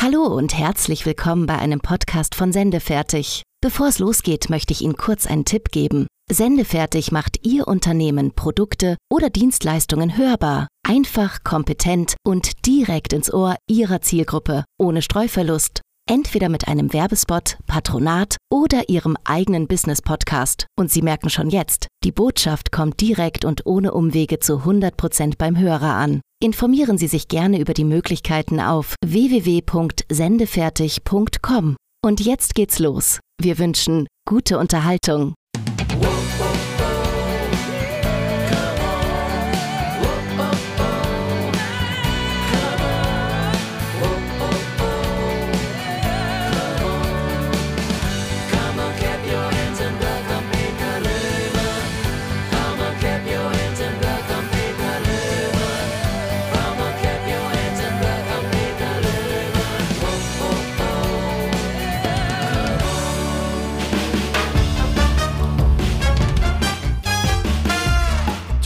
Hallo und herzlich willkommen bei einem Podcast von Sendefertig. Bevor es losgeht, möchte ich Ihnen kurz einen Tipp geben. Sendefertig macht Ihr Unternehmen, Produkte oder Dienstleistungen hörbar. Einfach, kompetent und direkt ins Ohr Ihrer Zielgruppe, ohne Streuverlust. Entweder mit einem Werbespot, Patronat oder Ihrem eigenen Business-Podcast. Und Sie merken schon jetzt, die Botschaft kommt direkt und ohne Umwege zu 100% beim Hörer an. Informieren Sie sich gerne über die Möglichkeiten auf www.sendefertig.com. Und jetzt geht's los. Wir wünschen gute Unterhaltung.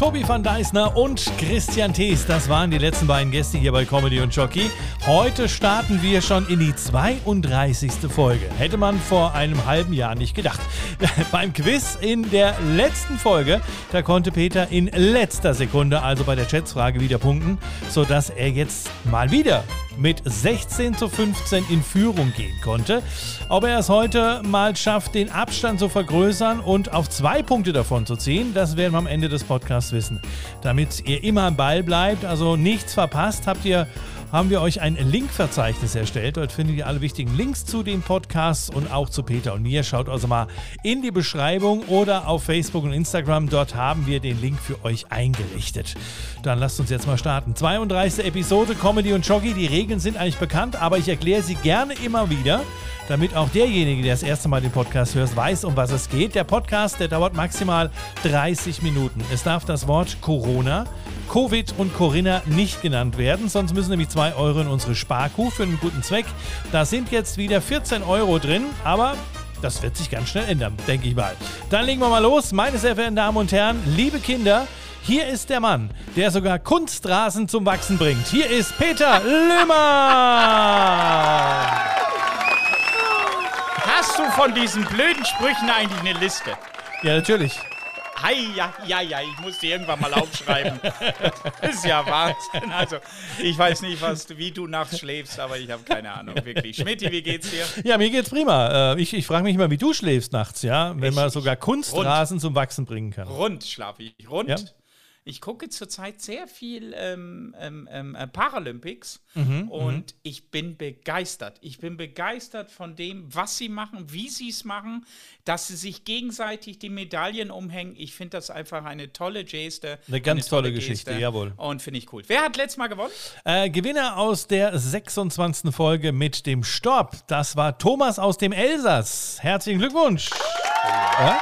Tobi van Deisner und Christian Thees, das waren die letzten beiden Gäste hier bei Comedy und Jockey. Heute starten wir schon in die 32. Folge. Hätte man vor einem halben Jahr nicht gedacht. Beim Quiz in der letzten Folge, da konnte Peter in letzter Sekunde, also bei der Schätzfrage, wieder punkten, sodass er jetzt mal wieder mit 16 zu 15 in Führung gehen konnte. Ob er es heute mal schafft, den Abstand zu vergrößern und auf zwei Punkte davon zu ziehen, das werden wir am Ende des Podcasts wissen. Damit ihr immer am Ball bleibt, also nichts verpasst, habt ihr haben wir euch ein Linkverzeichnis erstellt. Dort findet ihr alle wichtigen Links zu den Podcasts und auch zu Peter und mir. Schaut also mal in die Beschreibung oder auf Facebook und Instagram. Dort haben wir den Link für euch eingerichtet. Dann lasst uns jetzt mal starten. 32. Episode Comedy und Jockey. Die Regeln sind eigentlich bekannt, aber ich erkläre sie gerne immer wieder damit auch derjenige, der das erste Mal den Podcast hört, weiß, um was es geht. Der Podcast, der dauert maximal 30 Minuten. Es darf das Wort Corona, Covid und Corinna nicht genannt werden, sonst müssen nämlich 2 Euro in unsere Sparkuh für einen guten Zweck. Da sind jetzt wieder 14 Euro drin, aber das wird sich ganz schnell ändern, denke ich mal. Dann legen wir mal los. Meine sehr verehrten Damen und Herren, liebe Kinder, hier ist der Mann, der sogar Kunstrasen zum Wachsen bringt. Hier ist Peter Lümmer. Hast du von diesen blöden Sprüchen eigentlich eine Liste? Ja, natürlich. Hi, ja, ja, ja, ich muss die irgendwann mal aufschreiben. Das ist ja Wahnsinn. Also, ich weiß nicht, was, wie du nachts schläfst, aber ich habe keine Ahnung, wirklich. Schmidti, wie geht's dir? Ja, mir geht's prima. Äh, Ich, ich frage mich immer, wie du schläfst nachts, ja? Wenn Ich- man sogar Kunstrasen zum Wachsen bringen kann. Rund schlafe ich. Rund. Ja. Ich gucke zurzeit sehr viel ähm, ähm, ähm, äh, Paralympics Mhm, und ich bin begeistert. Ich bin begeistert von dem, was sie machen, wie sie es machen, dass sie sich gegenseitig die Medaillen umhängen. Ich finde das einfach eine tolle Geste. Eine ganz tolle Geschichte, jawohl. Und finde ich cool. Wer hat letztes Mal gewonnen? Äh, Gewinner aus der 26. Folge mit dem Stopp, das war Thomas aus dem Elsass. Herzlichen Glückwunsch. Ja?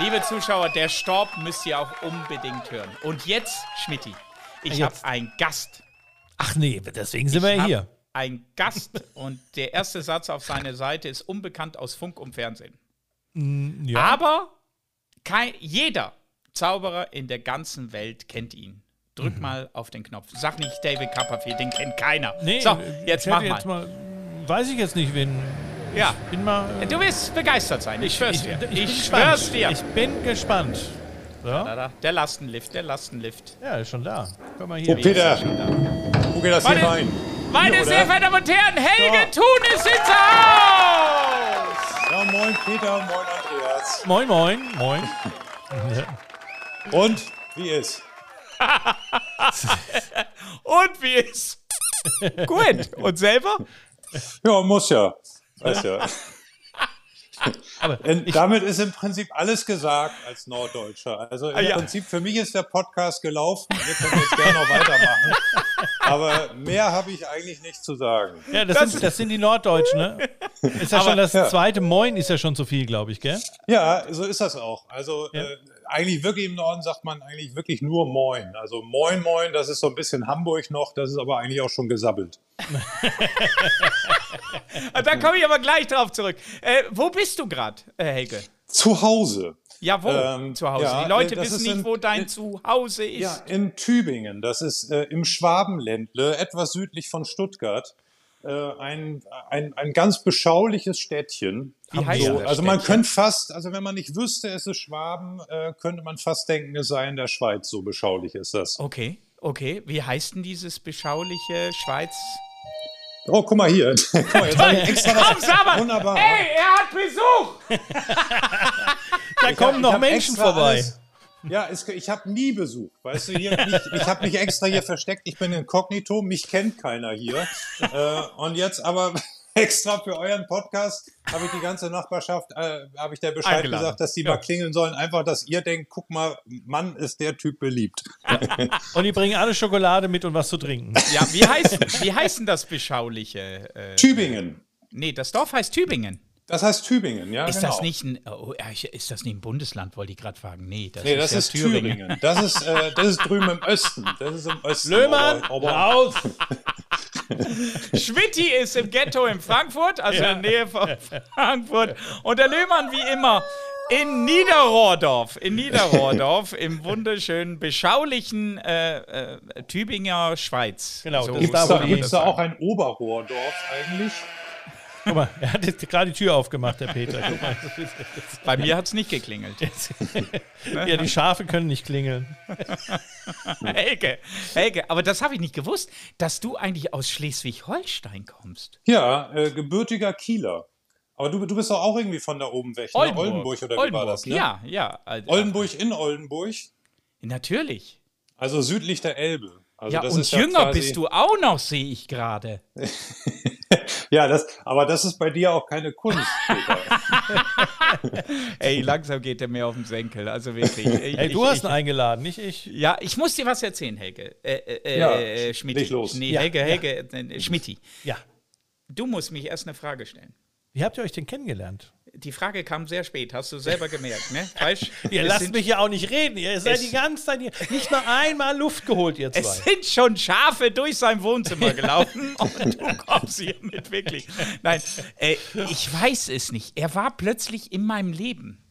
Liebe Zuschauer, der Storb müsst ihr auch unbedingt hören. Und jetzt, Schmidti, ich habe einen Gast. Ach nee, deswegen sind wir Ich ja hab hier. Ein Gast und der erste Satz auf seiner Seite ist unbekannt aus Funk und Fernsehen. Ja. Aber kein, jeder Zauberer in der ganzen Welt kennt ihn. Drück Mhm. mal auf den Knopf. Sag nicht David Copperfield, den kennt keiner. nee, so, jetzt mach mal. jetzt mal. Weiß ich jetzt nicht, wen. Ja. Bin mal. äh, Du wirst begeistert sein. Ich schwör's dir. bin Ich, gespannt. schwör's dir. Ich bin gespannt. So. Da, da. Der Lastenlift, der Lastenlift. Ja, ist schon da. Guck mal hier. Oh, Peter, Ist schon da. wo geht das Meine- hier rein? Meine Hier, sehr verehrten Damen und Herren, Helge Thun ist ins Haus! Ja, moin Peter, moin Andreas. Moin, moin, moin. Und, wie ist? Und wie ist? Gut. Und selber? Ja, muss ja. Weiß ja. Aber damit ist im Prinzip alles gesagt als Norddeutscher. Also im Ah, ja. Prinzip für mich ist der Podcast gelaufen. Wir können jetzt gerne noch weitermachen. Aber mehr habe ich eigentlich nicht zu sagen. Ja, das, sind, das sind die Norddeutschen, ne? Ist ja schon das ja. zweite Moin, ist ja schon zu viel, glaube ich, gell? Ja, so ist das auch. Also Ja. äh, eigentlich wirklich im Norden sagt man eigentlich wirklich nur Moin. Also Moin Moin, das ist so ein bisschen Hamburg noch, das ist aber eigentlich auch schon gesabbelt. Da komme ich aber gleich drauf zurück. Äh, wo bist du gerade, äh, Helge? Zu Hause. Ja, wo? Ähm, zu Hause. ja, Die Leute äh, wissen nicht, in- wo dein in- Zuhause ist. Ja, in Tübingen. Das ist äh, im Schwabenländle, etwas südlich von Stuttgart. äh, ein, ein, ein ganz beschauliches Städtchen. Wie heißt so, das also man Städtchen? könnte fast, also wenn man nicht wüsste, es ist Schwaben, äh, könnte man fast denken, es sei in der Schweiz. So beschaulich ist das. Okay, okay. Wie heißt denn dieses beschauliche Schweiz? Oh, guck mal hier. guck mal, jetzt ich extra Komm, sag mal! Wunderbar. Ey, er hat Besuch! Da kommen Ich noch hab Menschen vorbei. alles- Ja, es, ich habe nie Besuch. Weißt du, hier nicht, ich habe mich extra hier versteckt. Ich bin inkognito, mich kennt keiner hier. Äh, und jetzt aber extra für euren Podcast habe ich die ganze Nachbarschaft, äh, habe ich der Bescheid Eingeladen. gesagt, dass die Ja. mal klingeln sollen. Einfach, dass ihr denkt, guck mal, Mann, ist der Typ beliebt. Und die bringen alle Schokolade mit und was zu trinken. Ja, wie heißt, wie heißt denn das beschauliche? Äh, Tübingen. nee, das Dorf heißt Tübingen. Das heißt Tübingen, ja. Ist genau. das nicht ein, oh, ist das nicht ein Bundesland, wollte ich gerade fragen. Nee, das Nee, ist das ja ist Thüringen. Das ist, äh, das ist drüben im Osten. Das ist im Osten. Löhmann, Aber, aber, raus! Schmidti ist im Ghetto in Frankfurt, also in der Nähe von Frankfurt. Und der Löhmann wie immer in Niederrohrdorf, in Niederrohrdorf, im wunderschönen, beschaulichen äh, äh, Tübinger Schweiz. Genau, das Gibt's da, da, da auch ein Oberrohrdorf eigentlich? Guck mal, er hat jetzt gerade die Tür aufgemacht, der Peter. Guck mal. Bei mir hat es nicht geklingelt. Ja, die Schafe können nicht klingeln. Helge, Helge, aber das habe ich nicht gewusst, dass du eigentlich aus Schleswig-Holstein kommst. Ja, äh, gebürtiger Kieler. Aber du, du bist doch auch irgendwie von da oben weg, ne? Oldenburg oder wie war das? Ne? Ja, ja. Also, Oldenburg in Oldenburg, Natürlich. also südlich der Elbe. Also Ja, das und ist jünger quasi- bist du auch noch, sehe ich gerade. Ja, das, aber das ist bei dir auch keine Kunst. Ey, langsam geht er mir auf den Senkel, also wirklich. Ich, Hey, du ich, hast ihn eingeladen, nicht ich. Ja, ich muss dir was erzählen, Helge. Äh, äh, Ja, äh, Schmidti. leg los. Nee, Ja, Helge, ja. Helge, äh, Schmidti. Ja. Du musst mich erst eine Frage stellen. Wie habt ihr euch denn kennengelernt? Die Frage kam sehr spät, hast du selber gemerkt, ne? Falsch? Ihr Es lasst mich ja auch nicht reden. Ihr seid Es- die ganze Zeit hier. Nicht mal einmal Luft geholt, ihr Es zwei. sind schon Schafe durch sein Wohnzimmer gelaufen und du kommst hier mit wirklich. Nein, äh, ich weiß es nicht. Er war plötzlich in meinem Leben.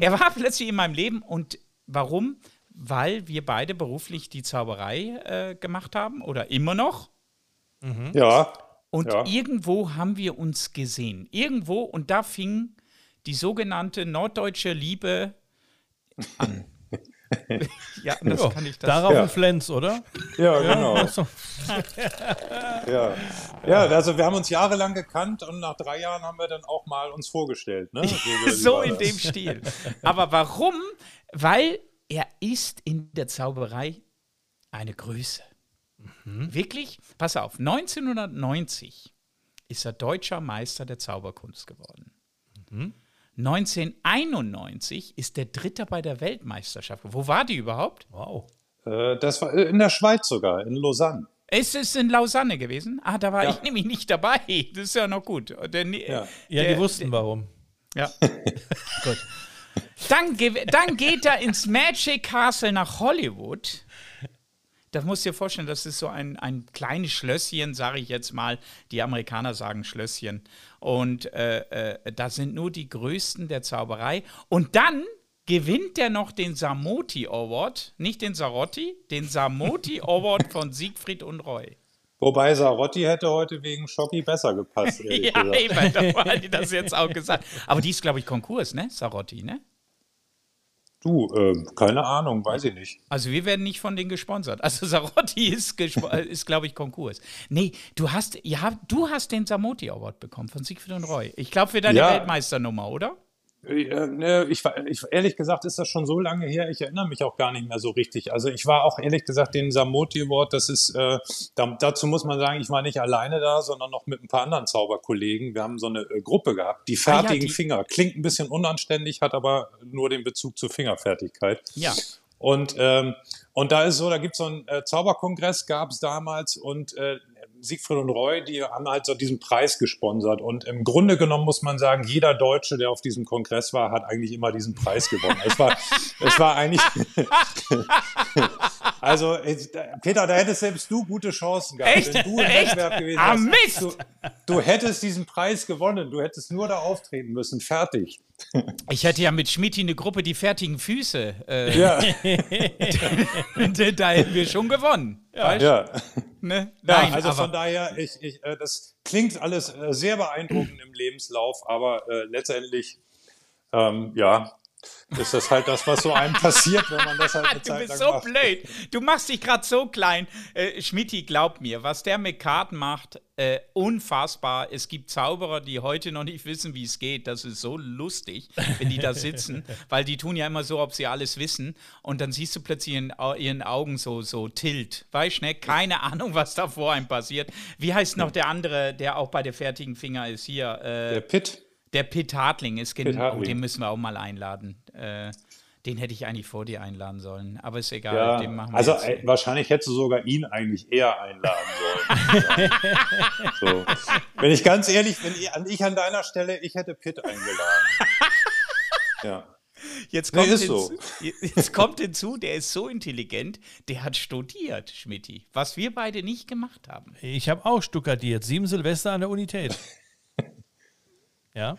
Er war plötzlich in meinem Leben und warum? Weil wir beide beruflich die Zauberei äh, gemacht haben oder immer noch. ja, Und Ja. irgendwo haben wir uns gesehen. Irgendwo und da fing die sogenannte norddeutsche Liebe an. ja, das Ja, kann ich das. Darauf Ja. ein Flens, oder? ja, genau. Ja. ja, also wir haben uns jahrelang gekannt und nach drei Jahren haben wir dann auch mal uns vorgestellt. Ne? so war in dem Stil. Aber warum? Weil er ist in der Zauberei eine Größe. Wirklich? Pass auf, 1990 ist er deutscher Meister der Zauberkunst geworden. 1991 ist er Dritter bei der Weltmeisterschaft. Wo war die überhaupt? Wow. Äh, das war in der Schweiz sogar, in Lausanne. Es ist in Lausanne gewesen. Ah, da war Ja. ich nämlich nicht dabei. Das ist ja noch gut. Der, Ja. Ja, der- die wussten warum. Ja. Gut. Dann, ge- dann geht er ins Magic Castle nach Hollywood. Das musst du dir vorstellen, das ist so ein, ein kleines Schlösschen, sage ich jetzt mal. Die Amerikaner sagen Schlösschen. Und äh, äh, da sind nur die Größten der Zauberei. Und dann gewinnt er noch den Samoti Award, nicht den Sarotti, den Samoti Award von Siegfried und Roy. Wobei Sarotti hätte heute wegen Schocki besser gepasst. Ja, gesagt. eben, da hat die das jetzt auch gesagt. Aber die ist, glaube ich, Konkurs, ne? Sarotti, ne? Du, ähm, keine Ahnung, weiß ich nicht. Also wir werden nicht von denen gesponsert. Also Sarotti ist, äh, ist glaube ich, Konkurs. Nee, du hast, ja, du hast den Samoti Award bekommen von Siegfried und Roy. Ich glaube für deine Ja. Weltmeisternummer, oder? Ne, ich, war- ich, ehrlich gesagt ist das schon so lange her, ich erinnere mich auch gar nicht mehr so richtig. Also ich war auch ehrlich gesagt den Samoti Award, das ist, äh, da, dazu muss man sagen, ich war nicht alleine da, sondern noch mit ein paar anderen Zauberkollegen. Wir haben so eine äh, Gruppe gehabt, die Ah ja, fertigen die- Finger. Klingt ein bisschen unanständig, hat aber nur den Bezug zur Fingerfertigkeit. Ja. Und, ähm, und da ist so, da gibt es so einen äh, Zauberkongress, gab es damals und äh, Siegfried und Roy, die haben halt so diesen Preis gesponsert. Und im Grunde genommen muss man sagen, jeder Deutsche, der auf diesem Kongress war, hat eigentlich immer diesen Preis gewonnen. es war, es war eigentlich. also, es- Peter, da hättest selbst du gute Chancen gehabt. Echt? Wenn du im Echt? Wettbewerb gewesen Ah, wärst. Mist! Du, du hättest diesen Preis gewonnen. Du hättest nur da auftreten müssen. Fertig. Ich hätte ja mit Schmidti eine Gruppe, die fertigen Füße. Äh, Ja. da hätten wir schon gewonnen. Ja, ja. Ne? Nein, ja, also von daher, ich, ich, äh, das klingt alles äh, sehr beeindruckend im Lebenslauf, aber äh, letztendlich, ähm, ja, ist das halt das, was so einem passiert, wenn man das halt eine Zeit Du bist so macht. blöd. Du machst dich gerade so klein. Äh, Schmidti, glaub mir, was der mit Karten macht, äh, unfassbar. Es gibt Zauberer, die heute noch nicht wissen, wie es geht. Das ist so lustig, wenn die da sitzen, weil die tun ja immer so, ob sie alles wissen. Und dann siehst du plötzlich in ihren Augen so, so Tilt. Weißt du, ne? keine Ahnung, was da vor einem passiert. Wie heißt noch der andere, der auch bei der fertigen Finger ist? Hier. Äh, der Pitt. Der Pitt Hartling ist genau, oh, den müssen wir auch mal einladen. Äh, den hätte ich eigentlich vor dir einladen sollen, aber ist egal. Ja, also äh, wahrscheinlich hättest du sogar ihn eigentlich eher einladen sollen. so. Wenn ich ganz ehrlich, wenn ich, ich an deiner Stelle, ich hätte Pitt eingeladen. ja. Jetzt kommt, nee, hinzu, so. jetzt kommt hinzu, der ist so intelligent, der hat studiert, Schmidti, was wir beide nicht gemacht haben. Ich habe auch studiert, sieben Silvester an der Unität. Ja?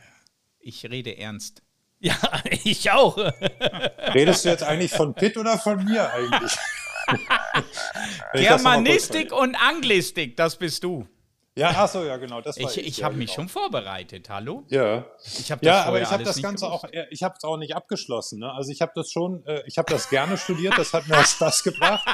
Ich rede ernst. Ja, ich auch. Redest du jetzt eigentlich von Pitt oder von mir eigentlich? Germanistik und Anglistik, das bist du. Ja, ach so, ja, genau. Das war ich ich, ich habe mich schon vorbereitet, hallo? Ja. Ich habe ja, aber ich habe das Ganze gewusst. auch, ich habe es auch nicht abgeschlossen. Ne? Also ich habe das schon, äh, ich habe das gerne studiert, das hat mir auch Spaß gebracht.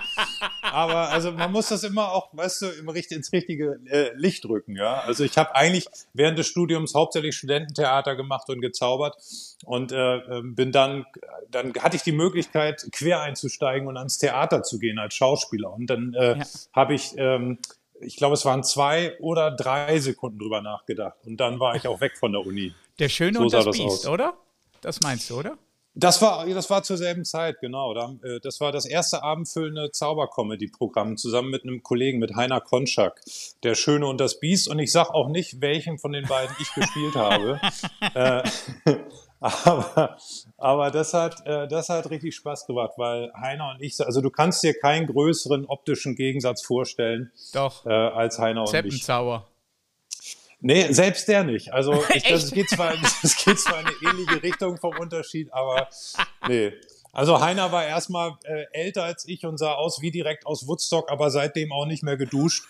Aber also man muss das immer auch, weißt du, im, ins richtige äh, Licht rücken. Ja, also ich habe eigentlich während des Studiums hauptsächlich Studententheater gemacht und gezaubert und äh, ähm, bin dann, dann hatte ich die Möglichkeit quer einzusteigen und ans Theater zu gehen als Schauspieler. Und dann äh, ja. habe ich ähm, ich glaube, es waren zwei oder drei Sekunden drüber nachgedacht. Und dann war ich auch weg von der Uni. Der Schöne so und das, das Biest, aus. oder? Das meinst du, oder? Das war, das war zur selben Zeit, genau. Äh, das war das erste abendfüllende Zaubercomedy-Programm zusammen mit einem Kollegen, mit Heiner Konschak, Der Schöne und das Biest. Und ich sage auch nicht, welchen von den beiden ich gespielt habe. Äh, aber, aber das hat, äh, das hat richtig Spaß gemacht, weil Heiner und ich, also du kannst dir keinen größeren optischen Gegensatz vorstellen. Doch. Äh, als Heiner und ich. Nee, selbst der nicht. Also ich, das, geht zwar, das geht zwar in eine ähnliche Richtung vom Unterschied, aber nee. Also Heiner war erstmal äh, älter als ich und sah aus wie direkt aus Woodstock, aber seitdem auch nicht mehr geduscht.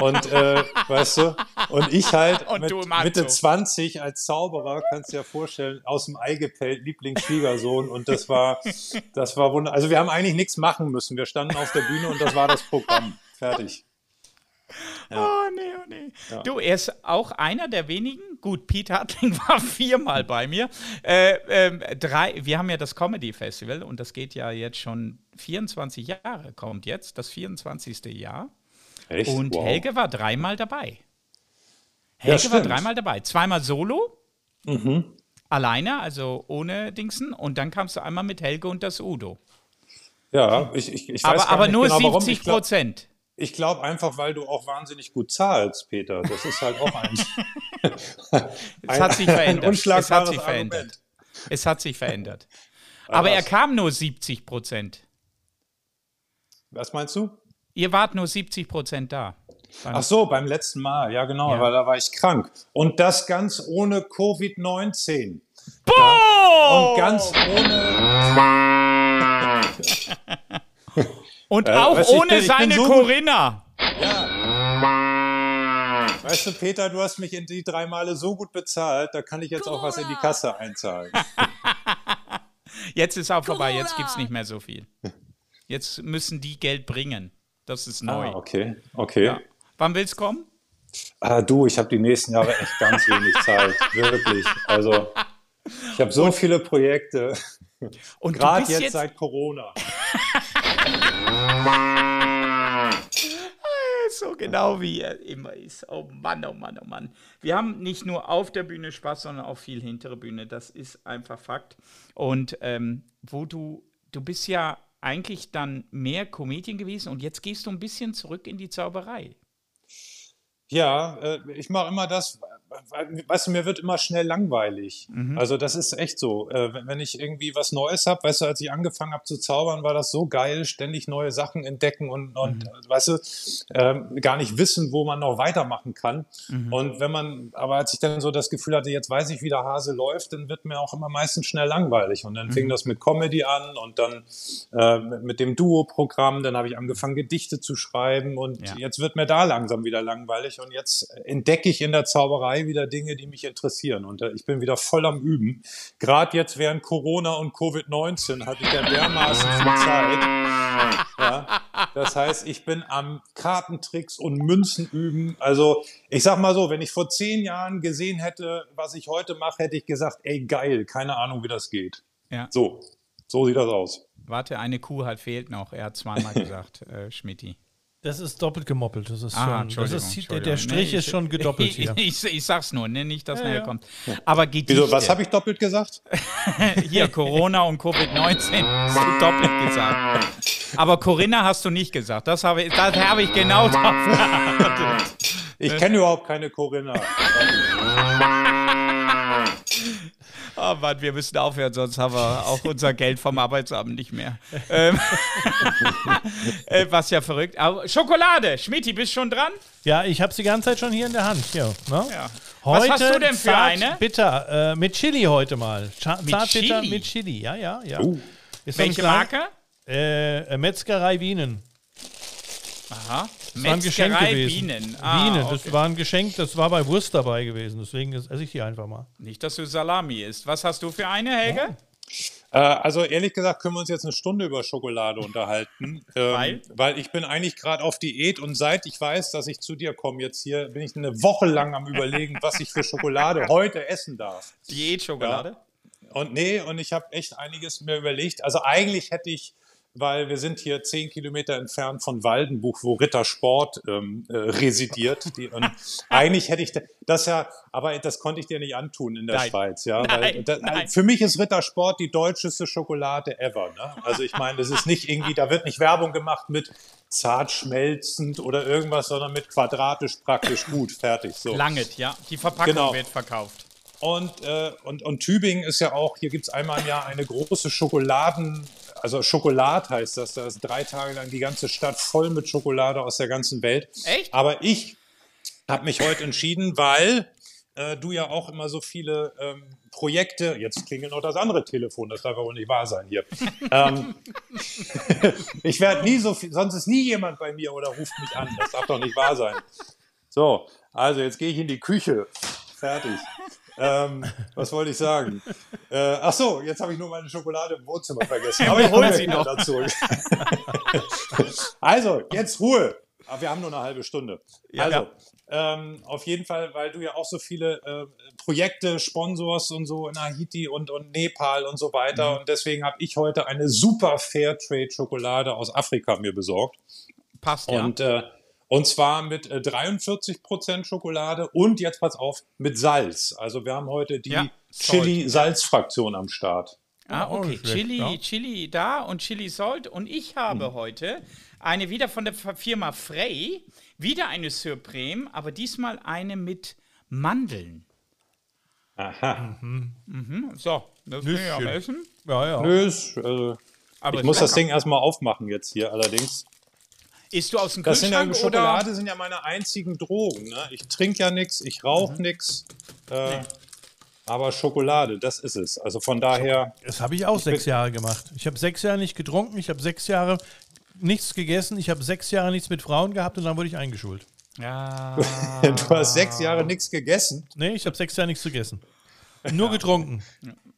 Und äh, weißt du, und ich halt und mit Mitte 20 als Zauberer, kannst du dir vorstellen, aus dem Ei gepellt, Lieblingsschwiegersohn. Und das war, das war wunderbar. Also wir haben eigentlich nichts machen müssen. Wir standen auf der Bühne und das war das Programm. Fertig. Ja. Oh, nee, oh, nee. Ja. Du, er ist auch einer der wenigen. Gut, Pete Hartling war viermal bei mir. Äh, äh, drei, wir haben ja das Comedy Festival und das geht ja jetzt schon 24 Jahre, kommt jetzt, das 24. Jahr. Echt? Und wow. Helge war dreimal dabei. Helge ja, war dreimal dabei. Zweimal solo. Mhm. Alleine, also ohne Dingsen. Und dann kamst du einmal mit Helge und das Udo. Ja, ich, ich, ich weiß aber, aber nur genau, 70 Prozent. Ich glaube einfach, weil du auch wahnsinnig gut zahlst, Peter. Das ist halt auch ein. es hat sich verändert. Es hat sich verändert. Es hat sich verändert. Aber er kam nur 70 Prozent. Was meinst du? Ihr wart nur 70 Prozent da. Ach so, beim letzten Mal, ja genau, ja. weil da war ich krank. Und das ganz ohne Covid-19. Boah! Und ganz ohne. Und äh, auch ohne bin, seine so Corinna. Ja. Weißt du, Peter, du hast mich in die drei Male so gut bezahlt, da kann ich jetzt Corona. auch was in die Kasse einzahlen. jetzt ist auch vorbei, jetzt gibt es nicht mehr so viel. Jetzt müssen die Geld bringen. Das ist neu. Ah, okay, okay. Ja. Wann willst du kommen? Ah, du, ich habe die nächsten Jahre echt ganz wenig Zeit. Wirklich. Also, ich habe so Und viele Projekte. Und gerade jetzt, jetzt seit Corona. so genau wie er immer ist. Oh Mann, oh Mann, oh Mann. Wir haben nicht nur auf der Bühne Spaß, sondern auch viel hintere Bühne. Das ist einfach Fakt. Und ähm, wo du, du bist ja eigentlich dann mehr Comedian gewesen und jetzt gehst du ein bisschen zurück in die Zauberei. Ja, äh, ich mache immer das, weißt du, mir wird immer schnell langweilig. Mhm. Also das ist echt so. Äh, wenn, ich irgendwie was Neues habe, weißt du, als ich angefangen habe zu zaubern, war das so geil, ständig neue Sachen entdecken und, und Mhm. weißt du, ähm, gar nicht wissen, wo man noch weitermachen kann. Mhm. Und wenn man, aber als ich dann so das Gefühl hatte, jetzt weiß ich, wie der Hase läuft, dann wird mir auch immer meistens schnell langweilig. Und dann Mhm. fing das mit Comedy an und dann äh, mit, mit dem Duo-Programm, dann habe ich angefangen, Gedichte zu schreiben und Ja. jetzt wird mir da langsam wieder langweilig und jetzt entdecke ich in der Zauberei wieder Dinge, die mich interessieren und äh, ich bin wieder voll am Üben. Gerade jetzt während Corona und Covid-19 hatte ich ja dermaßen viel Zeit. Ja, das heißt, ich bin am Kartentricks und Münzen üben. Also ich sag mal so, wenn ich vor zehn Jahren gesehen hätte, was ich heute mache, hätte ich gesagt, ey geil, keine Ahnung, wie das geht. Ja. So, so sieht das aus. Warte, eine Kuh hat fehlt noch. Er hat zweimal gesagt, äh, Schmidti. Das ist doppelt gemoppelt. Das ist Ah, schon. Das ist, der, Entschuldigung. der Strich Nee, ist schon gedoppelt hier. Ich, ich, ich sag's nur, ne? nicht, dass Ja, nachher ja. kommt. Aber Gedichte. Wieso, was habe ich doppelt gesagt? Hier, Corona und Covid-19 hast du doppelt gesagt. Aber Corinna hast du nicht gesagt. Das habe ich, das habe ich genau drauf. Ich kenne überhaupt keine Corinna. Oh Mann, wir müssen aufhören, sonst haben wir auch unser Geld vom Arbeitsamt nicht mehr. ähm, äh, was ja verrückt. Aber Schokolade, Schmidti, bist schon dran? Ja, ich habe die ganze Zeit schon hier in der Hand. Hier, ne? Ja. Heute Was hast du denn für zart eine? Bitter, äh, mit Chili heute mal. Scha Mit Zartbitter Chili? mit Chili, ja, ja, ja. Uh. Welche Marke? Äh, äh, Metzgerei Wienen. Aha. Das war ein Geschenk gewesen. Bienen. Ah, Bienen, okay. das war ein Geschenk, das war bei Wurst dabei gewesen. Deswegen esse ich die einfach mal. Nicht, dass du Salami isst. Was hast du für eine, Helge? Äh, also ehrlich gesagt können wir uns jetzt eine Stunde über Schokolade unterhalten. Ähm, Weil? Weil ich bin eigentlich gerade auf Diät und seit ich weiß, dass ich zu dir komme jetzt hier, bin ich eine Woche lang am überlegen, was ich für Schokolade heute essen darf. Diätschokolade? Und nee, und ich habe echt einiges mir überlegt. Also eigentlich hätte ich, weil wir sind hier zehn Kilometer entfernt von Waldenbuch, wo Rittersport ähm, äh, residiert. Die, und eigentlich hätte ich da- das ja, aber das konnte ich dir nicht antun in der Nein. Schweiz. Ja, Nein, weil da, nein. Für mich ist Rittersport die deutscheste Schokolade ever. Ne? Also ich meine, das ist nicht irgendwie, da wird nicht Werbung gemacht mit zart schmelzend oder irgendwas, sondern mit quadratisch praktisch gut, fertig. So. Langet, ja. Die Verpackung Genau. wird verkauft. Und, äh, und, und Tübingen ist ja auch, hier gibt es einmal im Jahr eine große Schokoladen, also Schokolad heißt das, da ist drei Tage lang die ganze Stadt voll mit Schokolade aus der ganzen Welt. Echt? Aber ich habe mich heute entschieden, weil äh, du ja auch immer so viele ähm, Projekte, jetzt klingelt noch das andere Telefon, das darf ja wohl nicht wahr sein hier. ähm, ich werde nie so viel, sonst ist nie jemand bei mir oder ruft mich an, das darf doch nicht wahr sein. So, also jetzt gehe ich in die Küche. Fertig. Ähm, was wollte ich sagen? Äh, ach so, jetzt habe ich nur meine Schokolade im Wohnzimmer vergessen. Aber ich Hol hole sie noch. dazu. also, jetzt Ruhe. Aber wir haben nur eine halbe Stunde. Ja. also, ähm, auf jeden Fall, weil du ja auch so viele äh, Projekte, Sponsors und so in Haiti und, und Nepal und so weiter. Mhm. Und deswegen habe ich heute eine super Fairtrade-Schokolade aus Afrika mir besorgt. Passt ja. Und, äh, und zwar mit äh, 43% Schokolade und jetzt pass auf, mit Salz. Also wir haben heute die Ja. Chili-Salz-Fraktion am Start. Ah, auch okay. Chili, ja. Chili da und Chili Salt. Und ich habe heute eine wieder von der Firma Frey, wieder eine Supreme, aber diesmal eine mit Mandeln. Aha. Mhm. So, das bin ich am Nüsschen. Essen. Ja, ja. Äh, Aber ich muss das. Ding erstmal aufmachen jetzt hier allerdings. Isst du aus dem Das sind ja, Kühlschrank Schokolade oder? sind ja meine einzigen Drogen. Ne? Ich trinke ja nichts, ich rauche Mhm. nichts. Äh, Aber Schokolade, das ist es. Also von daher, Das habe ich auch sechs Jahre gemacht. Ich habe sechs Jahre nicht getrunken, ich habe sechs Jahre nichts gegessen, ich habe sechs Jahre nichts mit Frauen gehabt und dann wurde ich eingeschult. Ja. du hast sechs Jahre nichts gegessen. Nee, ich habe sechs Jahre nichts gegessen. Nur getrunken.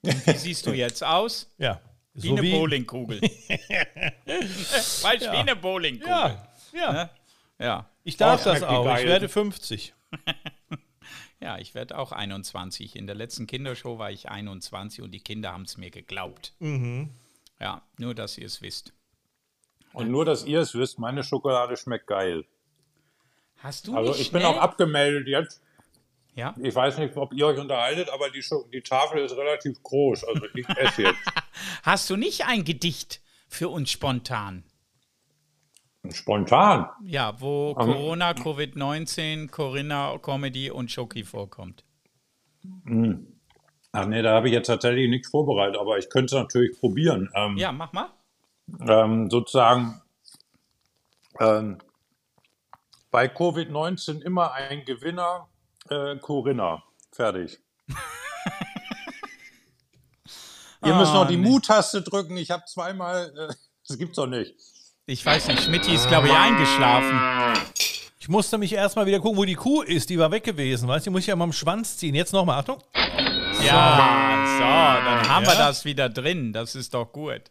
Wie siehst du jetzt aus? Ja. Wie So eine Bowlingkugel. Falsch, wie eine Bowlingkugel. Ja, ja. Ne? Ja. Ich darf Oh, das wie auch. Ich werde 50. Ja, ich werde auch 21. In der letzten Kindershow war ich 21 und die Kinder haben es mir geglaubt. Mhm. Ja, nur, dass ihr es wisst. Und nur, dass ihr es wisst, meine Schokolade schmeckt geil. Hast du Also ich bin auch abgemeldet jetzt. Ja. Ich weiß nicht, ob ihr euch unterhaltet, aber die, Scho- die Tafel ist relativ groß. Also ich esse jetzt. Hast du nicht ein Gedicht für uns spontan? Spontan. Ja, wo Corona, Covid-19, Corinna, Comedy und Schoki vorkommt. Hm. Ach nee, da habe ich jetzt tatsächlich nichts vorbereitet, aber ich könnte es natürlich probieren. Ähm, Ja, mach mal. ähm, sozusagen ähm, bei Covid-19 immer ein Gewinner, äh, Corinna. Fertig. Ihr müsst noch die nee. Mut-Taste drücken. Ich habe zweimal, äh, das gibt's doch nicht. Ich weiß nicht, Schmidti ist, glaube ich, eingeschlafen. Ich musste mich erstmal wieder gucken, wo die Kuh ist. Die war weg gewesen. Weißt du, die muss ich ja mal am Schwanz ziehen. Jetzt nochmal, Achtung. Ja, so, dann haben wir Ja. das wieder drin. Das ist doch gut.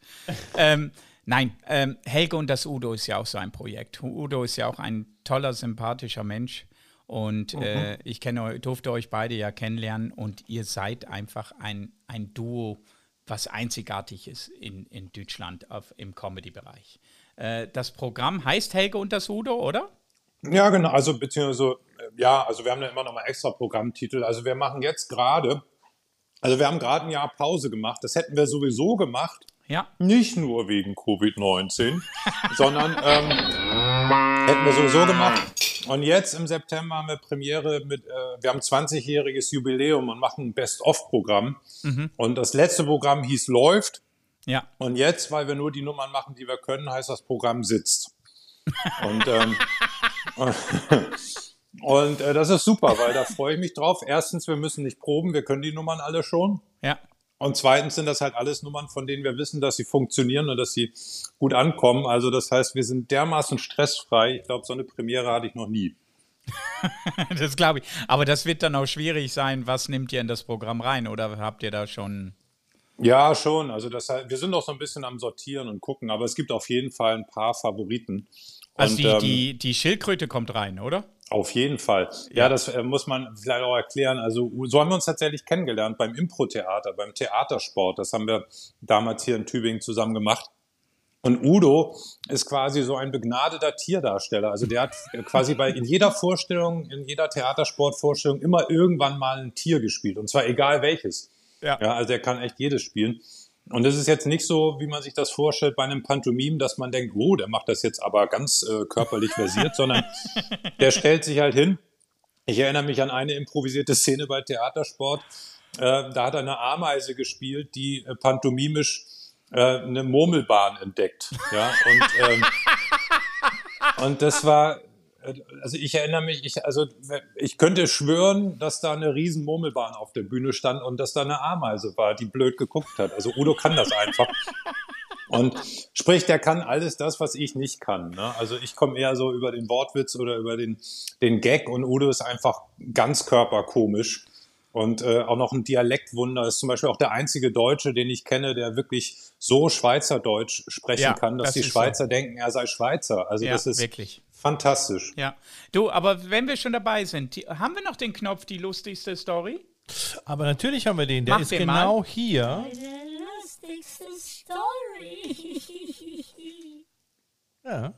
ähm, nein, ähm, Helge und das Udo ist ja auch so ein Projekt. Udo ist ja auch ein toller, sympathischer Mensch. Und äh, ich kenne, durfte euch beide ja kennenlernen und ihr seid einfach ein, ein Duo, was einzigartig ist in, in Deutschland auf, im Comedy-Bereich. Äh, das Programm heißt Helge und das Udo, oder? Ja, genau. Also, beziehungsweise, äh, ja, also wir haben da immer noch mal extra Programmtitel. Also wir machen jetzt gerade, also wir haben gerade ein Jahr Pause gemacht. Das hätten wir sowieso gemacht. Ja. Nicht nur wegen Covid-19, sondern ähm, hätten wir sowieso gemacht. Und jetzt im September haben wir Premiere mit, äh, wir haben 20-jähriges Jubiläum und machen ein Best-of-Programm. Und das letzte Programm hieß Läuft. Ja. Und jetzt, weil wir nur die Nummern machen, die wir können, heißt das Programm Sitzt. Und, ähm, und äh, das ist super, weil da freue ich mich drauf. Erstens, wir müssen nicht proben, wir können die Nummern alle schon. Ja. Und zweitens sind das halt alles Nummern, von denen wir wissen, dass sie funktionieren und dass sie gut ankommen. Also das heißt, wir sind dermaßen stressfrei. Ich glaube, so eine Premiere hatte ich noch nie. Das glaube ich. Aber das wird dann auch schwierig sein. Was nimmt ihr in das Programm rein? Oder habt ihr da schon. Ja, schon. Also das heißt, wir sind noch so ein bisschen am Sortieren und gucken, aber es gibt auf jeden Fall ein paar Favoriten. Also Und, die, ähm, die, die Schildkröte kommt rein, oder? Auf jeden Fall. Ja, das äh, muss man vielleicht auch erklären. Also so haben wir uns tatsächlich kennengelernt beim Impro-Theater, beim Theatersport. Das haben wir damals hier in Tübingen zusammen gemacht. Und Udo ist quasi so ein begnadeter Tierdarsteller. Also der hat quasi bei in jeder Vorstellung, in jeder Theatersportvorstellung immer irgendwann mal ein Tier gespielt. Und zwar egal welches. Ja. Ja, also er kann echt jedes spielen. Und es ist jetzt nicht so, wie man sich das vorstellt bei einem Pantomim, dass man denkt, oh, der macht das jetzt aber ganz äh, körperlich versiert, sondern der stellt sich halt hin. Ich erinnere mich an eine improvisierte Szene bei Theatersport. Äh, da hat eine Ameise gespielt, die äh, pantomimisch äh, eine Murmelbahn entdeckt. Ja, und, ähm, und das war, also ich erinnere mich, ich, also ich könnte schwören, dass da eine riesen Murmelbahn auf der Bühne stand und dass da eine Ameise war, die blöd geguckt hat. Also Udo kann das einfach. Und sprich, der kann alles das, was ich nicht kann. Ne? Also ich komme eher so über den Wortwitz oder über den, den Gag und Udo ist einfach ganz körperkomisch. Und äh, auch noch ein Dialektwunder ist zum Beispiel auch der einzige Deutsche, den ich kenne, der wirklich so Schweizerdeutsch sprechen Ja, kann, dass das die ist so. Schweizer denken, er sei Schweizer. Also Ja, das ist wirklich. Fantastisch. Ja. Du, aber wenn wir schon dabei sind, die, haben wir noch den Knopf, die lustigste Story? Aber natürlich haben wir den. Der Mach ist den genau hier. Meine lustigste Story. Ja.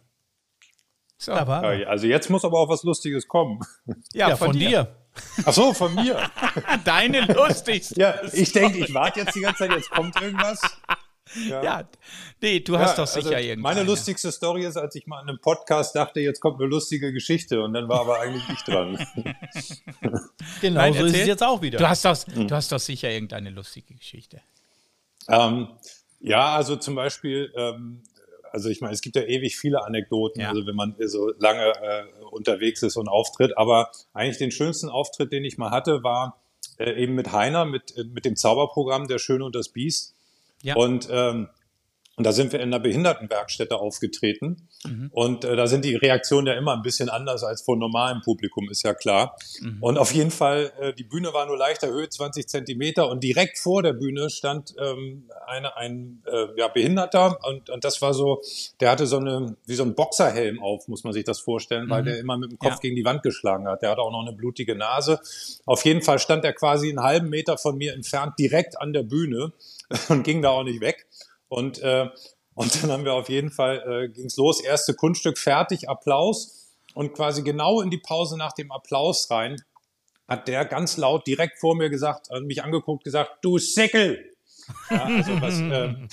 So. Da war. Ja, Also jetzt muss aber auch was Lustiges kommen. Ja, von, dir. Ach so, von mir. Deine lustigste. Ja, ich denke, ich warte jetzt die ganze Zeit, jetzt kommt irgendwas. Ja. Nee, du hast Ja, doch sicher also irgendeine. Meine lustigste Story ist, als ich mal in einem Podcast dachte, jetzt kommt eine lustige Geschichte und dann war aber eigentlich ich dran. Genau Nein, so ist es jetzt auch wieder. Du hast, doch, Hm. du hast doch sicher irgendeine lustige Geschichte. ähm, ja, also zum Beispiel, ähm, also ich meine, es gibt ja ewig viele Anekdoten, Ja. also wenn man so lange äh, unterwegs ist und auftritt, aber eigentlich den schönsten Auftritt, den ich mal hatte, war äh, eben mit Heiner, mit, äh, mit dem Zauberprogramm Der Schöne und das Biest. Ja. Und, ähm, und da sind wir in einer Behindertenwerkstätte aufgetreten. Und äh, da sind die Reaktionen ja immer ein bisschen anders als vor normalem Publikum, ist ja klar. Und auf jeden Fall, äh, die Bühne war nur leicht erhöht, 20 Zentimeter. Und direkt vor der Bühne stand ähm, eine, ein äh, ja, Behinderter. Und, und das war so, der hatte so eine, wie so ein Boxerhelm auf, muss man sich das vorstellen, weil der immer mit dem Kopf Ja. gegen die Wand geschlagen hat. Der hatte auch noch eine blutige Nase. Auf jeden Fall stand er quasi einen halben Meter von mir entfernt, direkt an der Bühne und ging da auch nicht weg. Und, äh, und dann haben wir auf jeden Fall, äh, ging's los, erste Kunststück fertig, Applaus. Und quasi genau in die Pause nach dem Applaus rein hat der ganz laut direkt vor mir gesagt, hat mich angeguckt, gesagt, du Säckel. Ja, also was, äh,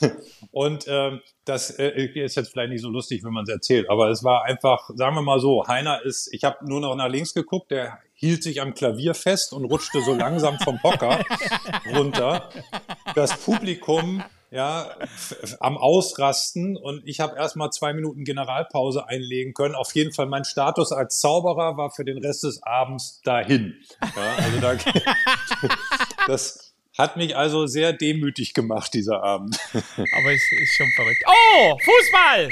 Und ähm, das äh, ist jetzt vielleicht nicht so lustig, wenn man es erzählt, aber es war einfach, sagen wir mal so, Heiner ist, ich habe nur noch nach links geguckt, der hielt sich am Klavier fest und rutschte so langsam vom Hocker runter. Das Publikum ja, am Ausrasten und ich habe erstmal zwei Minuten Generalpause einlegen können. Auf jeden Fall mein Status als Zauberer war für den Rest des Abends dahin. Ja, also da, das hat mich also sehr demütig gemacht, dieser Abend. Aber es ist schon verrückt. Oh, Fußball!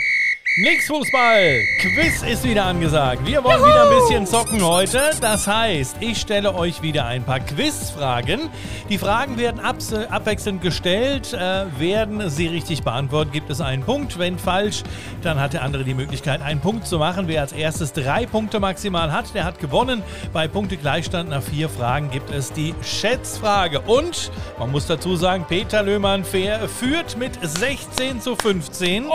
Nix Fußball. Quiz ist wieder angesagt. Wir wollen wieder ein bisschen zocken heute. Das heißt, ich stelle euch wieder ein paar Quizfragen. Die Fragen werden abwechselnd gestellt. Äh, werden sie richtig beantwortet, gibt es einen Punkt. Wenn falsch, dann hat der andere die Möglichkeit, einen Punkt zu machen. Wer als erstes drei Punkte maximal hat, der hat gewonnen. Bei Punktegleichstand nach vier Fragen gibt es die Schätzfrage. Und man muss dazu sagen, Peter Löhmann führt mit 16 zu 15. Ole,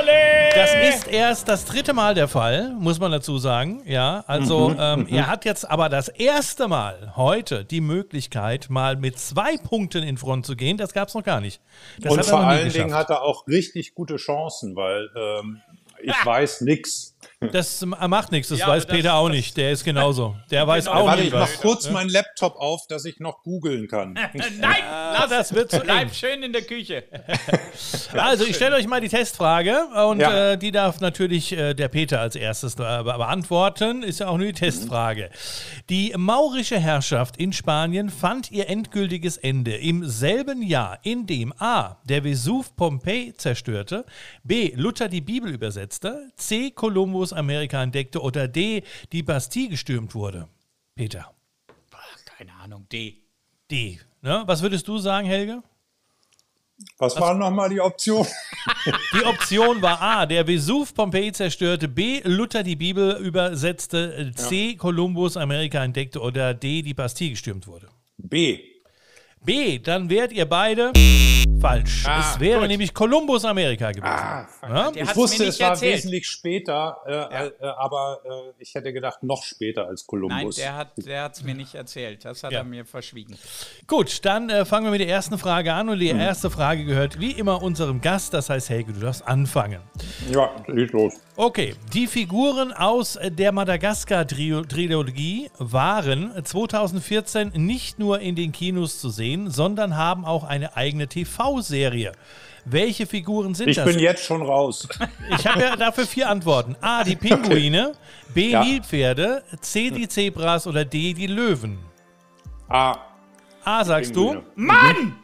ole! Das ist erst das dritte Mal der Fall, muss man dazu sagen. Ja, also ähm, er hat jetzt aber das erste Mal heute die Möglichkeit, mal mit zwei Punkten in Front zu gehen. Das gab es noch gar nicht. Das und vor allen Dingen geschafft. hat er auch richtig gute Chancen, weil ähm, ich weiß nix. Das ähm, macht nichts, das Ja, weiß das- Peter auch das- nicht. Der ist genauso. Der weiß Genau. auch Warte, nicht ich mach was. kurz meinen Laptop auf, dass ich noch googeln kann. Nein, Ah, das wird zu bleib schön in der Küche. Also, ich stelle euch mal die Testfrage und Ja. äh, die darf natürlich äh, der Peter als erstes äh, be- beantworten. Ist ja auch nur die Testfrage. Die maurische Herrschaft in Spanien fand ihr endgültiges Ende im selben Jahr, in dem A. der Vesuv Pompeji zerstörte, B. Luther die Bibel übersetzte, C. Kolumbus Amerika entdeckte oder D. die Bastille gestürmt wurde. Peter. Keine Ahnung, D. D. Ne? Was würdest du sagen, Helge? Was waren nochmal die Optionen? Die Option war A, der Vesuv Pompeji zerstörte, B, Luther die Bibel übersetzte, C, Kolumbus Amerika entdeckte oder D, die Bastille gestürmt wurde. B. B, dann wärt ihr beide falsch. Ah, es wäre gut. nämlich Kolumbus Amerika gewesen. Der Ich hat's wusste, mir es war erzählt. wesentlich später, äh, äh, aber äh, ich hätte gedacht, noch später als Nein, Kolumbus. der hat der hat's mir nicht erzählt. Das hat Ja. er mir verschwiegen. Gut, dann äh, fangen wir mit der ersten Frage an und die erste Frage gehört wie immer unserem Gast, das heißt Helge, du darfst anfangen. ja, leg los. Okay, die Figuren aus der Madagaskar-Trilogie waren 2014 nicht nur in den Kinos zu sehen, sondern haben auch eine eigene TV-Serie. Welche Figuren sind Ich das? bin jetzt schon raus. Ich habe ja dafür vier Antworten. A, die Pinguine, B, Ja. Nilpferde, C, die Zebras oder D, die Löwen. A. A, sagst Pinguine. du? Mann!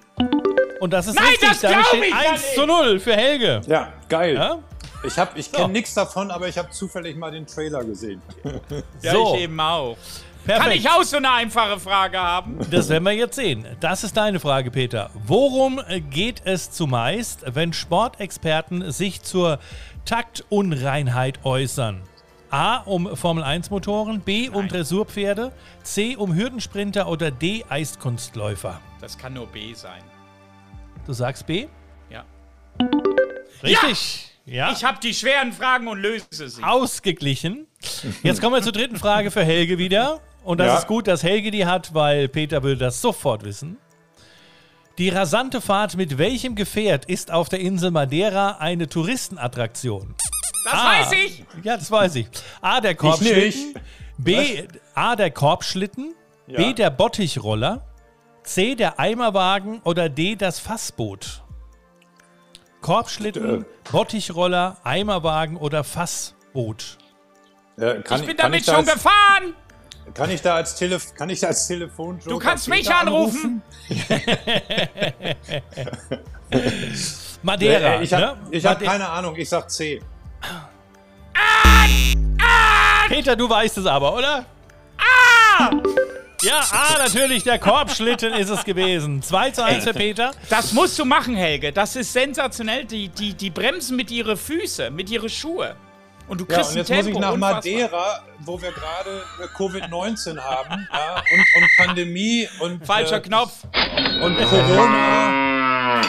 Und das ist Nein, richtig. das Damit steht ich ja 1 nicht. zu 0 für Helge. Ja, geil. Ja? Ich, hab- ich kenne nichts davon, aber ich habe zufällig mal den Trailer gesehen. Ja, So. ich eben auch. Perfekt. Kann ich auch so eine einfache Frage haben? Das werden wir jetzt sehen. Das ist deine Frage, Peter. Worum geht es zumeist, wenn Sportexperten sich zur Taktunreinheit äußern? A. Um Formel-1-Motoren, B. Um Dressurpferde, C. Um Hürdensprinter oder D. Eiskunstläufer. Das kann nur B sein. Du sagst B? Ja. Richtig. Ja. Ich habe die schweren Fragen und löse sie. Ausgeglichen. Jetzt kommen wir zur dritten Frage für Helge wieder. Und das Ja. ist gut, dass Helge die hat, weil Peter will das sofort wissen. Die rasante Fahrt mit welchem Gefährt ist auf der Insel Madeira eine Touristenattraktion? Das Ah. weiß ich! Ja, das weiß ich. A, der Korbschlitten. B, A, der Korbschlitten. B, Ja. der Bottichroller. C, der Eimerwagen oder D, das Fassboot. Korbschlitten, Bottichroller, Eimerwagen oder Fassboot. Äh, kann, Ich bin kann damit ich schon gefahren! Kann ich da als, Telef kann ich da als Telefon Du kannst mich anrufen! Madeira. Äh, ich habe ne? ich hab keine Ahnung, ich sag C. Peter, du weißt es aber, oder? Ah! Ja, ah, natürlich, der Korbschlitten ist es gewesen. 2 zu 1 für Peter. Das musst du machen, Helge. Das ist sensationell. Die, die, die bremsen mit ihren Füßen, mit ihren Schuhe. Und du Ja, kriegst und ein jetzt Tempo. muss ich nach unfassbar. Madeira, wo wir gerade äh, Covid-19 haben ja, und, und Pandemie und, Falscher äh, Knopf. und Corona.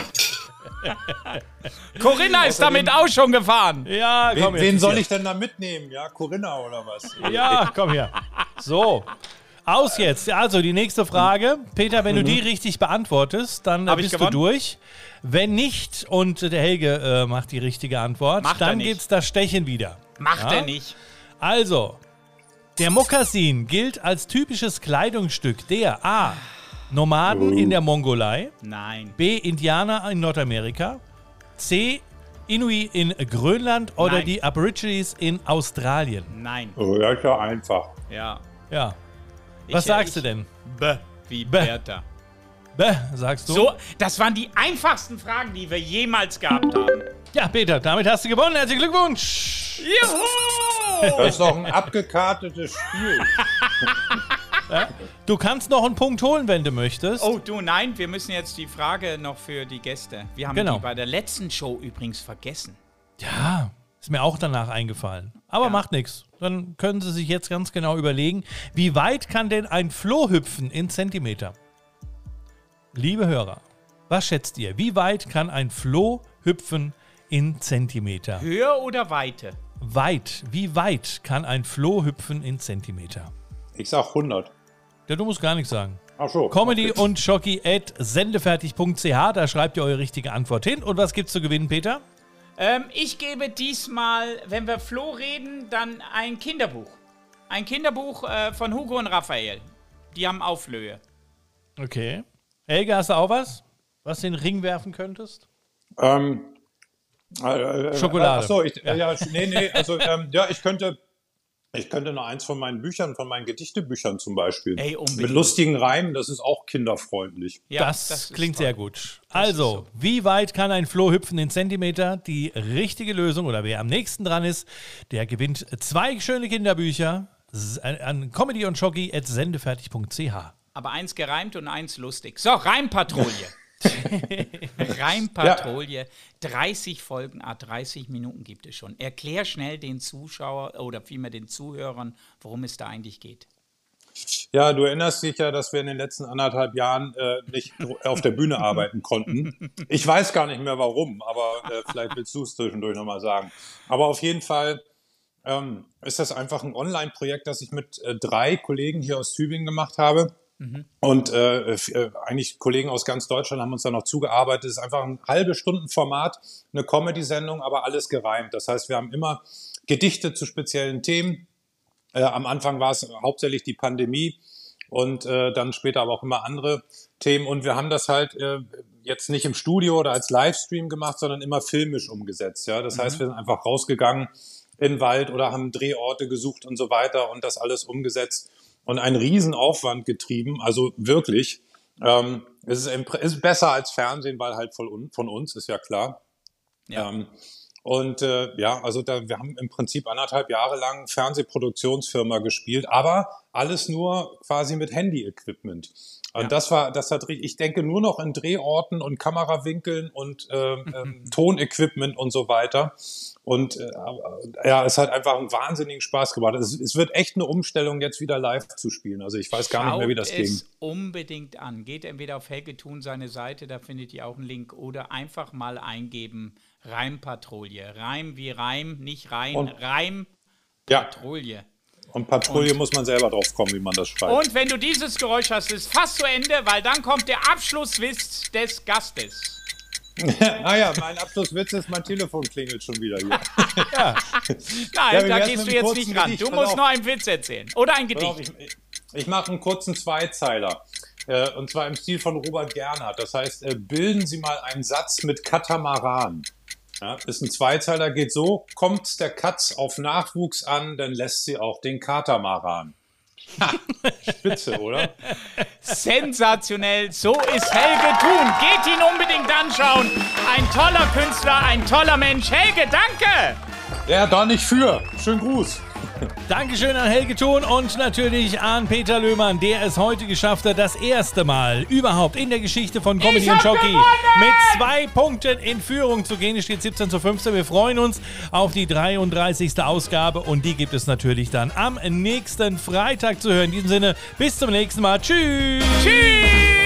Corinna ist damit auch schon gefahren. Ja, komm Wen, jetzt. wen soll ich denn da mitnehmen? Ja, Corinna oder was? Ja, komm hier. So. Aus jetzt. Also die nächste Frage. Peter, wenn du die richtig beantwortest, dann äh, Hab ich bist du durch. Wenn nicht und der Helge äh, macht die richtige Antwort, Macht dann gibt's das Stechen wieder. Macht Ja? er nicht. Also, der Mokassin gilt als typisches Kleidungsstück der A. Nomaden in der Mongolei, Nein. B. Indianer in Nordamerika, C. Inuit in Grönland oder Nein. die Aborigines in Australien. Nein. Oh, ja, ist ja einfach. Ja. Ja. Was Ich- sagst ich- du denn? B wie Bäh. Bertha. Bäh, sagst du? So, das waren die einfachsten Fragen, die wir jemals gehabt haben. Ja, Peter, damit hast du gewonnen. Herzlichen Glückwunsch. Juhu! Das ist doch ein abgekartetes Spiel. Du kannst noch einen Punkt holen, wenn du möchtest. Oh, du, nein, wir müssen jetzt die Frage noch für die Gäste. Wir haben Genau. die bei der letzten Show übrigens vergessen. Ja, ist mir auch danach eingefallen. Aber macht nichts. Dann können Sie sich jetzt ganz genau überlegen, wie weit kann denn ein Floh hüpfen in Zentimeter? Liebe Hörer, was schätzt ihr? Wie weit kann ein Floh hüpfen in Zentimeter? Höhe oder Weite? Weit. Wie weit kann ein Floh hüpfen in Zentimeter? Ich sag 100. Ja, du musst gar nichts sagen. Ach so. Comedy okay. und Schocki at sendefertig.ch, da schreibt ihr eure richtige Antwort hin. Und was gibt's zu gewinnen, Peter? Ähm, ich gebe diesmal, wenn wir Flo reden, dann ein Kinderbuch. Ein Kinderbuch äh, von Hugo und Raphael. Die haben Auflöhe. Okay. Helge, hast du auch was? Was du in den Ring werfen könntest? Ähm, äh, äh, Schokolade. Ach so, ich, ja. ja, nee, nee, also ähm, ja, ich könnte, ich könnte noch eins von meinen Büchern, von meinen Gedichtebüchern zum Beispiel. Ey, unbedingt. Mit lustigen Reimen, das ist auch kinderfreundlich. Ja, das, ist klingt sehr gut. Also, wie weit kann ein Floh hüpfen in Zentimeter? Die richtige Lösung oder wer am nächsten dran ist, der gewinnt zwei schöne Kinderbücher an- an comedy und Schocki at sendefertig.ch. Aber eins gereimt und eins lustig. So, Reimpatrouille. Reimpatrouille. 30 Folgen, ah, 30 Minuten gibt es schon. Erklär schnell den Zuschauer oder vielmehr den Zuhörern, worum es da eigentlich geht. Ja, du erinnerst dich ja, dass wir in den letzten anderthalb Jahren äh, nicht auf der Bühne arbeiten konnten. Ich weiß gar nicht mehr warum, aber äh, vielleicht willst du es zwischendurch nochmal sagen. Aber auf jeden Fall ähm, ist das einfach ein Online-Projekt, das ich mit äh, drei Kollegen hier aus Tübingen gemacht habe. Und äh, äh, eigentlich Kollegen aus ganz Deutschland haben uns da noch zugearbeitet. Es ist einfach ein halbe Stunden Format, eine Comedy-Sendung, aber alles gereimt. Das heißt, wir haben immer Gedichte zu speziellen Themen. Äh, am Anfang war es hauptsächlich die Pandemie und äh, dann später aber auch immer andere Themen. Und wir haben das halt äh, jetzt nicht im Studio oder als Livestream gemacht, sondern immer filmisch umgesetzt. Ja, das heißt, wir sind einfach rausgegangen in den Wald oder haben Drehorte gesucht und so weiter und das alles umgesetzt und einen riesen Aufwand getrieben. Also wirklich, ähm, es ist, ist besser als Fernsehen, weil halt von, von uns ist ja klar. Ja. Ähm, und äh, ja, also da, wir haben im Prinzip anderthalb Jahre lang Fernsehproduktionsfirma gespielt, aber alles nur quasi mit Handy-Equipment. Und Ja. das war, das hat richtig, ich denke nur noch in Drehorten und Kamerawinkeln und ähm, ähm, Tonequipment und so weiter. Und äh, aber, ja, es hat einfach einen wahnsinnigen Spaß gemacht. Es, es wird echt eine Umstellung, jetzt wieder live zu spielen. Also ich weiß gar nicht mehr, wie das Schaut ging. es unbedingt an. Geht entweder auf Helge Thun seine Seite, da findet ihr auch einen Link, oder einfach mal eingeben Reimpatrouille. Reim wie Reim, nicht rein, Und- Ja, Reimpatrouille. Und Patrouille muss man selber drauf kommen, wie man das schreibt. Und wenn du dieses Geräusch hast, ist fast zu Ende, weil dann kommt der Abschlusswitz des Gastes. ah ja, mein Abschlusswitz ist, mein Telefon klingelt schon wieder hier. Nein, Ja, da gehst du jetzt nicht ran. Gedicht? Du Pass musst auf. noch einen Witz erzählen. Oder ein Pass auf, Gedicht. ich ich mache einen kurzen Zweizeiler. Äh, und zwar im Stil von Robert Gernhardt. Das heißt, äh, bilden Sie mal einen Satz mit Katamaran. Ja, ist ein Zweizeiler, geht so, kommt der Katz auf Nachwuchs an, dann lässt sie auch den Katamaran. Ha, Spitze, oder? Sensationell, so ist Helge Thun. Geht ihn unbedingt anschauen. Ein toller Künstler, ein toller Mensch. Helge, danke! Ja, da nicht für. Schönen Gruß. Dankeschön an Helge Thun und natürlich an Peter Löhmann, der es heute geschafft hat, das erste Mal überhaupt in der Geschichte von Comedy und Jockey gewonnen! mit zwei Punkten in Führung zu gehen. Es steht 17 zu 15. Wir freuen uns auf die 33. Ausgabe und die gibt es natürlich dann am nächsten Freitag zu hören. In diesem Sinne, bis zum nächsten Mal. Tschüss! Tschüss!